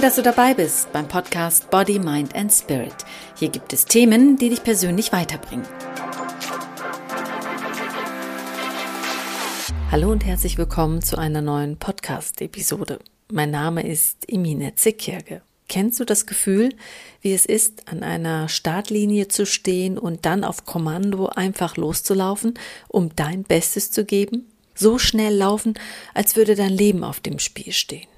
Toll, dass du dabei bist beim Podcast Body, Mind and Spirit. Hier gibt es Themen, die dich persönlich weiterbringen. Hallo und herzlich willkommen zu einer neuen Podcast-Episode. Mein Name ist Imine Zickjärge. Kennst du das Gefühl, wie es ist, an einer Startlinie zu stehen und dann auf Kommando einfach loszulaufen, um dein Bestes zu geben? So schnell laufen, als würde dein Leben auf dem Spiel stehen.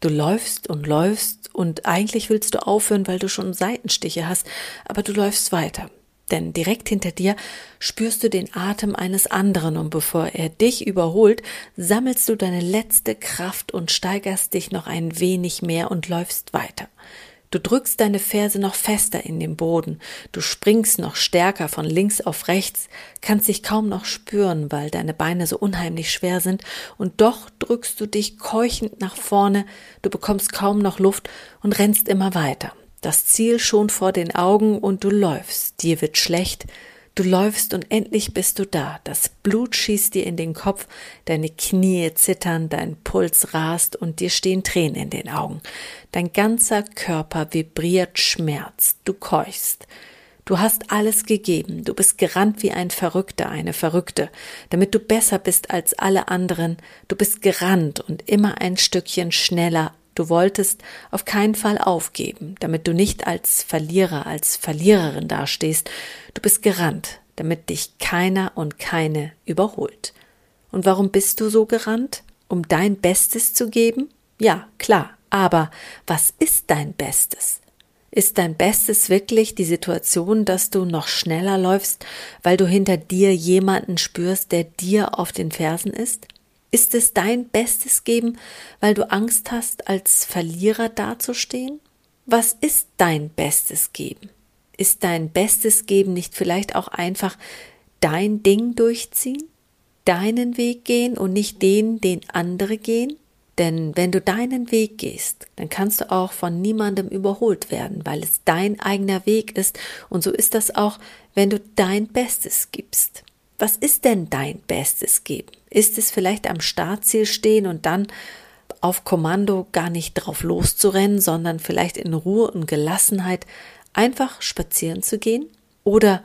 Du läufst und läufst und eigentlich willst du aufhören, weil du schon Seitenstiche hast, aber du läufst weiter. Denn direkt hinter dir spürst du den Atem eines anderen und bevor er dich überholt, sammelst du deine letzte Kraft und steigerst dich noch ein wenig mehr und läufst weiter. Du drückst deine Ferse noch fester in den Boden, du springst noch stärker von links auf rechts, kannst dich kaum noch spüren, weil deine Beine so unheimlich schwer sind, und doch drückst du dich keuchend nach vorne, du bekommst kaum noch Luft und rennst immer weiter. Das Ziel schon vor den Augen und du läufst, dir wird schlecht, Du läufst und endlich bist du da. Das Blut schießt dir in den Kopf, deine Knie zittern, dein Puls rast und dir stehen Tränen in den Augen. Dein ganzer Körper vibriert Schmerz. Du keuchst. Du hast alles gegeben. Du bist gerannt wie ein Verrückter, eine Verrückte, damit du besser bist als alle anderen. Du bist gerannt und immer ein Stückchen schneller, Du wolltest auf keinen Fall aufgeben, damit du nicht als Verlierer, als Verliererin dastehst. Du bist gerannt, damit dich keiner und keine überholt. Und warum bist du so gerannt? Um dein Bestes zu geben? Ja, klar. Aber was ist dein Bestes? Ist dein Bestes wirklich die Situation, dass du noch schneller läufst, weil du hinter dir jemanden spürst, der dir auf den Fersen ist? Ist es dein Bestes geben, weil du Angst hast, als Verlierer dazustehen? Was ist dein Bestes geben? Ist dein Bestes geben nicht vielleicht auch einfach dein Ding durchziehen? Deinen Weg gehen und nicht den, den andere gehen? Denn wenn du deinen Weg gehst, dann kannst du auch von niemandem überholt werden, weil es dein eigener Weg ist. Und so ist das auch, wenn du dein Bestes gibst. Was ist denn dein Bestes geben? Ist es vielleicht am Startziel stehen und dann auf Kommando gar nicht drauf loszurennen, sondern vielleicht in Ruhe und Gelassenheit einfach spazieren zu gehen? Oder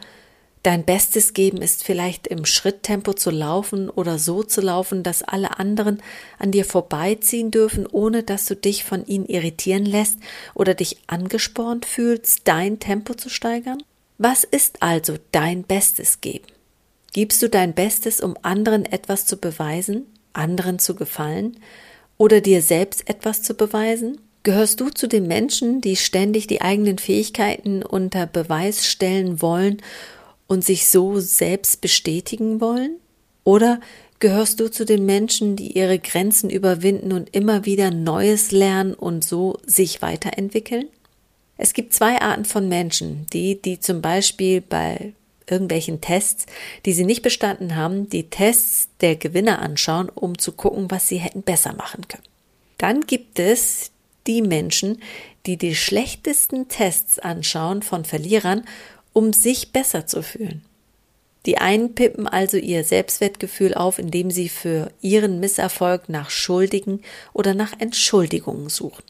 dein Bestes geben ist vielleicht im Schritttempo zu laufen oder so zu laufen, dass alle anderen an dir vorbeiziehen dürfen, ohne dass du dich von ihnen irritieren lässt oder dich angespornt fühlst, dein Tempo zu steigern? Was ist also dein Bestes geben? Gibst du dein Bestes, um anderen etwas zu beweisen, anderen zu gefallen oder dir selbst etwas zu beweisen? Gehörst du zu den Menschen, die ständig die eigenen Fähigkeiten unter Beweis stellen wollen und sich so selbst bestätigen wollen? Oder gehörst du zu den Menschen, die ihre Grenzen überwinden und immer wieder Neues lernen und so sich weiterentwickeln? Es gibt zwei Arten von Menschen, die, die zum Beispiel bei irgendwelchen Tests, die sie nicht bestanden haben, die Tests der Gewinner anschauen, um zu gucken, was sie hätten besser machen können. Dann gibt es die Menschen, die die schlechtesten Tests anschauen von Verlierern, um sich besser zu fühlen. Die einen pippen also ihr Selbstwertgefühl auf, indem sie für ihren Misserfolg nach Schuldigen oder nach Entschuldigungen suchen.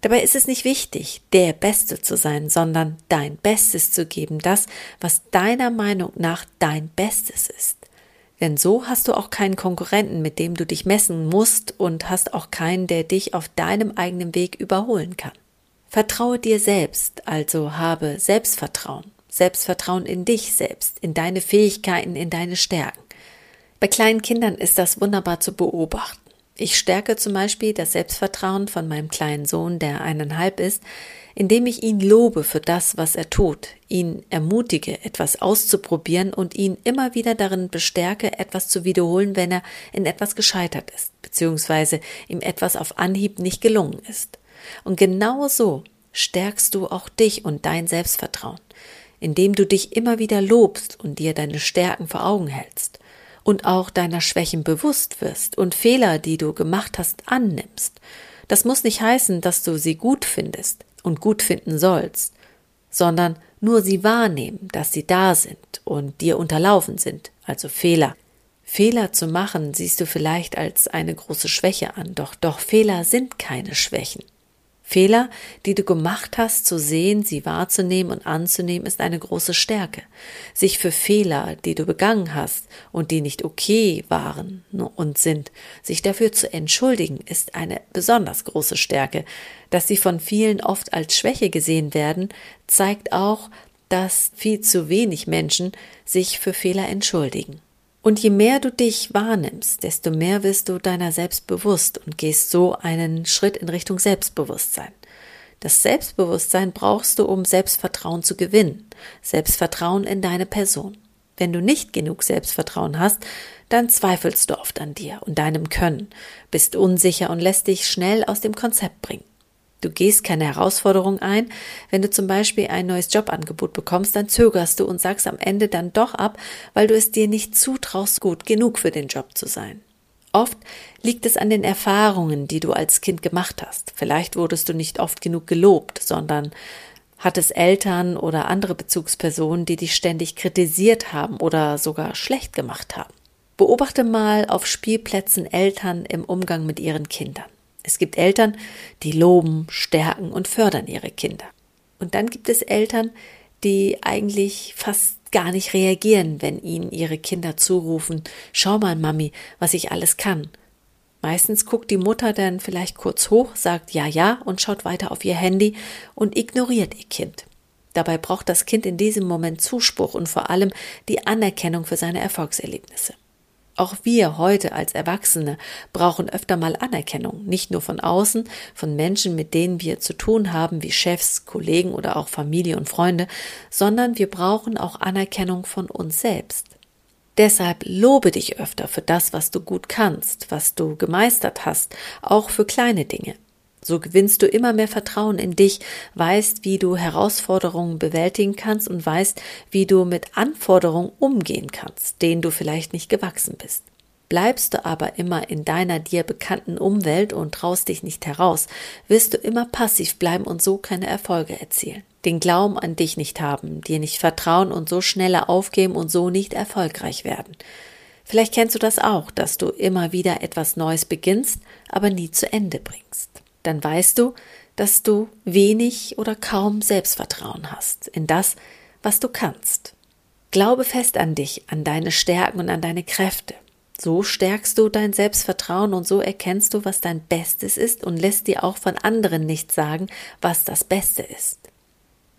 Dabei ist es nicht wichtig, der Beste zu sein, sondern dein Bestes zu geben, das, was deiner Meinung nach dein Bestes ist. Denn so hast du auch keinen Konkurrenten, mit dem du dich messen musst und hast auch keinen, der dich auf deinem eigenen Weg überholen kann. Vertraue dir selbst, also habe Selbstvertrauen, Selbstvertrauen in dich selbst, in deine Fähigkeiten, in deine Stärken. Bei kleinen Kindern ist das wunderbar zu beobachten. Ich stärke zum Beispiel das Selbstvertrauen von meinem kleinen Sohn, der eineinhalb ist, indem ich ihn lobe für das, was er tut, ihn ermutige, etwas auszuprobieren und ihn immer wieder darin bestärke, etwas zu wiederholen, wenn er in etwas gescheitert ist, beziehungsweise ihm etwas auf Anhieb nicht gelungen ist. Und genau so stärkst du auch dich und dein Selbstvertrauen, indem du dich immer wieder lobst und dir deine Stärken vor Augen hältst und auch deiner Schwächen bewusst wirst und Fehler, die du gemacht hast, annimmst. Das muss nicht heißen, dass du sie gut findest und gut finden sollst, sondern nur sie wahrnehmen, dass sie da sind und dir unterlaufen sind, also Fehler. Fehler zu machen siehst du vielleicht als eine große Schwäche an, doch doch Fehler sind keine Schwächen. Fehler, die du gemacht hast, zu sehen, sie wahrzunehmen und anzunehmen, ist eine große Stärke. Sich für Fehler, die du begangen hast und die nicht okay waren und sind, sich dafür zu entschuldigen, ist eine besonders große Stärke. Dass sie von vielen oft als Schwäche gesehen werden, zeigt auch, dass viel zu wenig Menschen sich für Fehler entschuldigen. Und je mehr du dich wahrnimmst, desto mehr wirst du deiner selbst bewusst und gehst so einen Schritt in Richtung Selbstbewusstsein. Das Selbstbewusstsein brauchst du, um Selbstvertrauen zu gewinnen. Selbstvertrauen in deine Person. Wenn du nicht genug Selbstvertrauen hast, dann zweifelst du oft an dir und deinem Können, bist unsicher und lässt dich schnell aus dem Konzept bringen. Du gehst keine Herausforderung ein. Wenn du zum Beispiel ein neues Jobangebot bekommst, dann zögerst du und sagst am Ende dann doch ab, weil du es dir nicht zutraust, gut genug für den Job zu sein. Oft liegt es an den Erfahrungen, die du als Kind gemacht hast. Vielleicht wurdest du nicht oft genug gelobt, sondern hattest Eltern oder andere Bezugspersonen, die dich ständig kritisiert haben oder sogar schlecht gemacht haben. Beobachte mal auf Spielplätzen Eltern im Umgang mit ihren Kindern. Es gibt Eltern, die loben, stärken und fördern ihre Kinder. Und dann gibt es Eltern, die eigentlich fast gar nicht reagieren, wenn ihnen ihre Kinder zurufen, schau mal, Mami, was ich alles kann. Meistens guckt die Mutter dann vielleicht kurz hoch, sagt ja, ja und schaut weiter auf ihr Handy und ignoriert ihr Kind. Dabei braucht das Kind in diesem Moment Zuspruch und vor allem die Anerkennung für seine Erfolgserlebnisse. Auch wir heute als Erwachsene brauchen öfter mal Anerkennung, nicht nur von außen, von Menschen, mit denen wir zu tun haben, wie Chefs, Kollegen oder auch Familie und Freunde, sondern wir brauchen auch Anerkennung von uns selbst. Deshalb lobe dich öfter für das, was du gut kannst, was du gemeistert hast, auch für kleine Dinge. So gewinnst du immer mehr Vertrauen in dich, weißt, wie du Herausforderungen bewältigen kannst und weißt, wie du mit Anforderungen umgehen kannst, denen du vielleicht nicht gewachsen bist. Bleibst du aber immer in deiner dir bekannten Umwelt und traust dich nicht heraus, wirst du immer passiv bleiben und so keine Erfolge erzielen. Den Glauben an dich nicht haben, dir nicht vertrauen und so schneller aufgeben und so nicht erfolgreich werden. Vielleicht kennst du das auch, dass du immer wieder etwas Neues beginnst, aber nie zu Ende bringst dann weißt du, dass du wenig oder kaum Selbstvertrauen hast in das, was du kannst. Glaube fest an dich, an deine Stärken und an deine Kräfte. So stärkst du dein Selbstvertrauen und so erkennst du, was dein Bestes ist und lässt dir auch von anderen nicht sagen, was das Beste ist.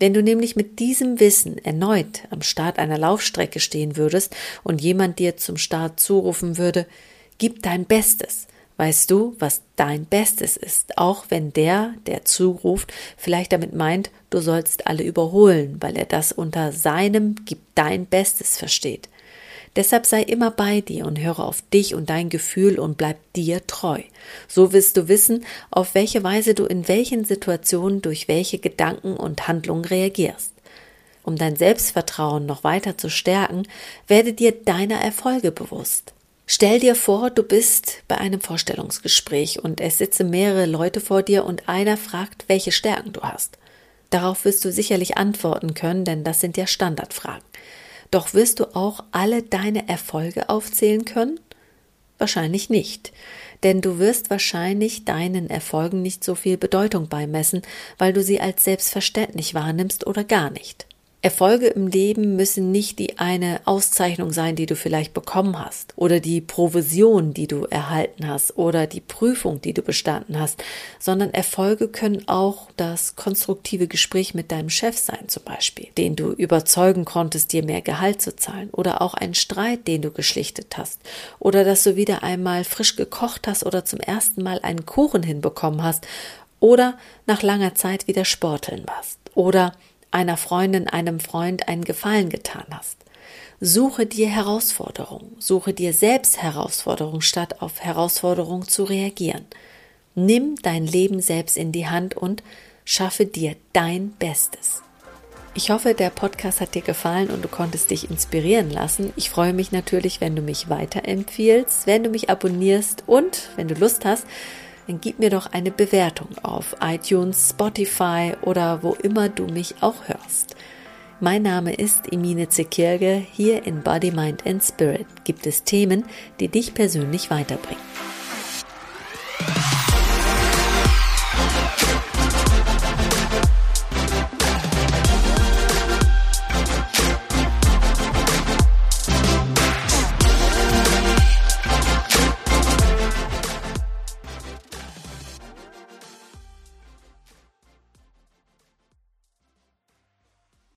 Wenn du nämlich mit diesem Wissen erneut am Start einer Laufstrecke stehen würdest und jemand dir zum Start zurufen würde, gib dein Bestes, weißt du, was dein Bestes ist, auch wenn der, der zuruft, vielleicht damit meint, du sollst alle überholen, weil er das unter seinem Gib dein Bestes versteht. Deshalb sei immer bei dir und höre auf dich und dein Gefühl und bleib dir treu. So wirst du wissen, auf welche Weise du in welchen Situationen durch welche Gedanken und Handlungen reagierst. Um dein Selbstvertrauen noch weiter zu stärken, werde dir deiner Erfolge bewusst. Stell dir vor, du bist bei einem Vorstellungsgespräch und es sitzen mehrere Leute vor dir und einer fragt, welche Stärken du hast. Darauf wirst du sicherlich antworten können, denn das sind ja Standardfragen. Doch wirst du auch alle deine Erfolge aufzählen können? Wahrscheinlich nicht, denn du wirst wahrscheinlich deinen Erfolgen nicht so viel Bedeutung beimessen, weil du sie als selbstverständlich wahrnimmst oder gar nicht. Erfolge im Leben müssen nicht die eine Auszeichnung sein, die du vielleicht bekommen hast, oder die Provision, die du erhalten hast, oder die Prüfung, die du bestanden hast, sondern Erfolge können auch das konstruktive Gespräch mit deinem Chef sein, zum Beispiel, den du überzeugen konntest, dir mehr Gehalt zu zahlen, oder auch ein Streit, den du geschlichtet hast, oder dass du wieder einmal frisch gekocht hast oder zum ersten Mal einen Kuchen hinbekommen hast, oder nach langer Zeit wieder sporteln warst, oder einer Freundin, einem Freund einen Gefallen getan hast. Suche dir Herausforderungen, suche dir selbst Herausforderungen, statt auf Herausforderungen zu reagieren. Nimm dein Leben selbst in die Hand und schaffe dir dein Bestes. Ich hoffe, der Podcast hat dir gefallen und du konntest dich inspirieren lassen. Ich freue mich natürlich, wenn du mich weiterempfiehlst, wenn du mich abonnierst und, wenn du Lust hast, dann gib mir doch eine Bewertung auf iTunes, Spotify oder wo immer du mich auch hörst. Mein Name ist Emine Zekirge. Hier in Body, Mind and Spirit gibt es Themen, die dich persönlich weiterbringen.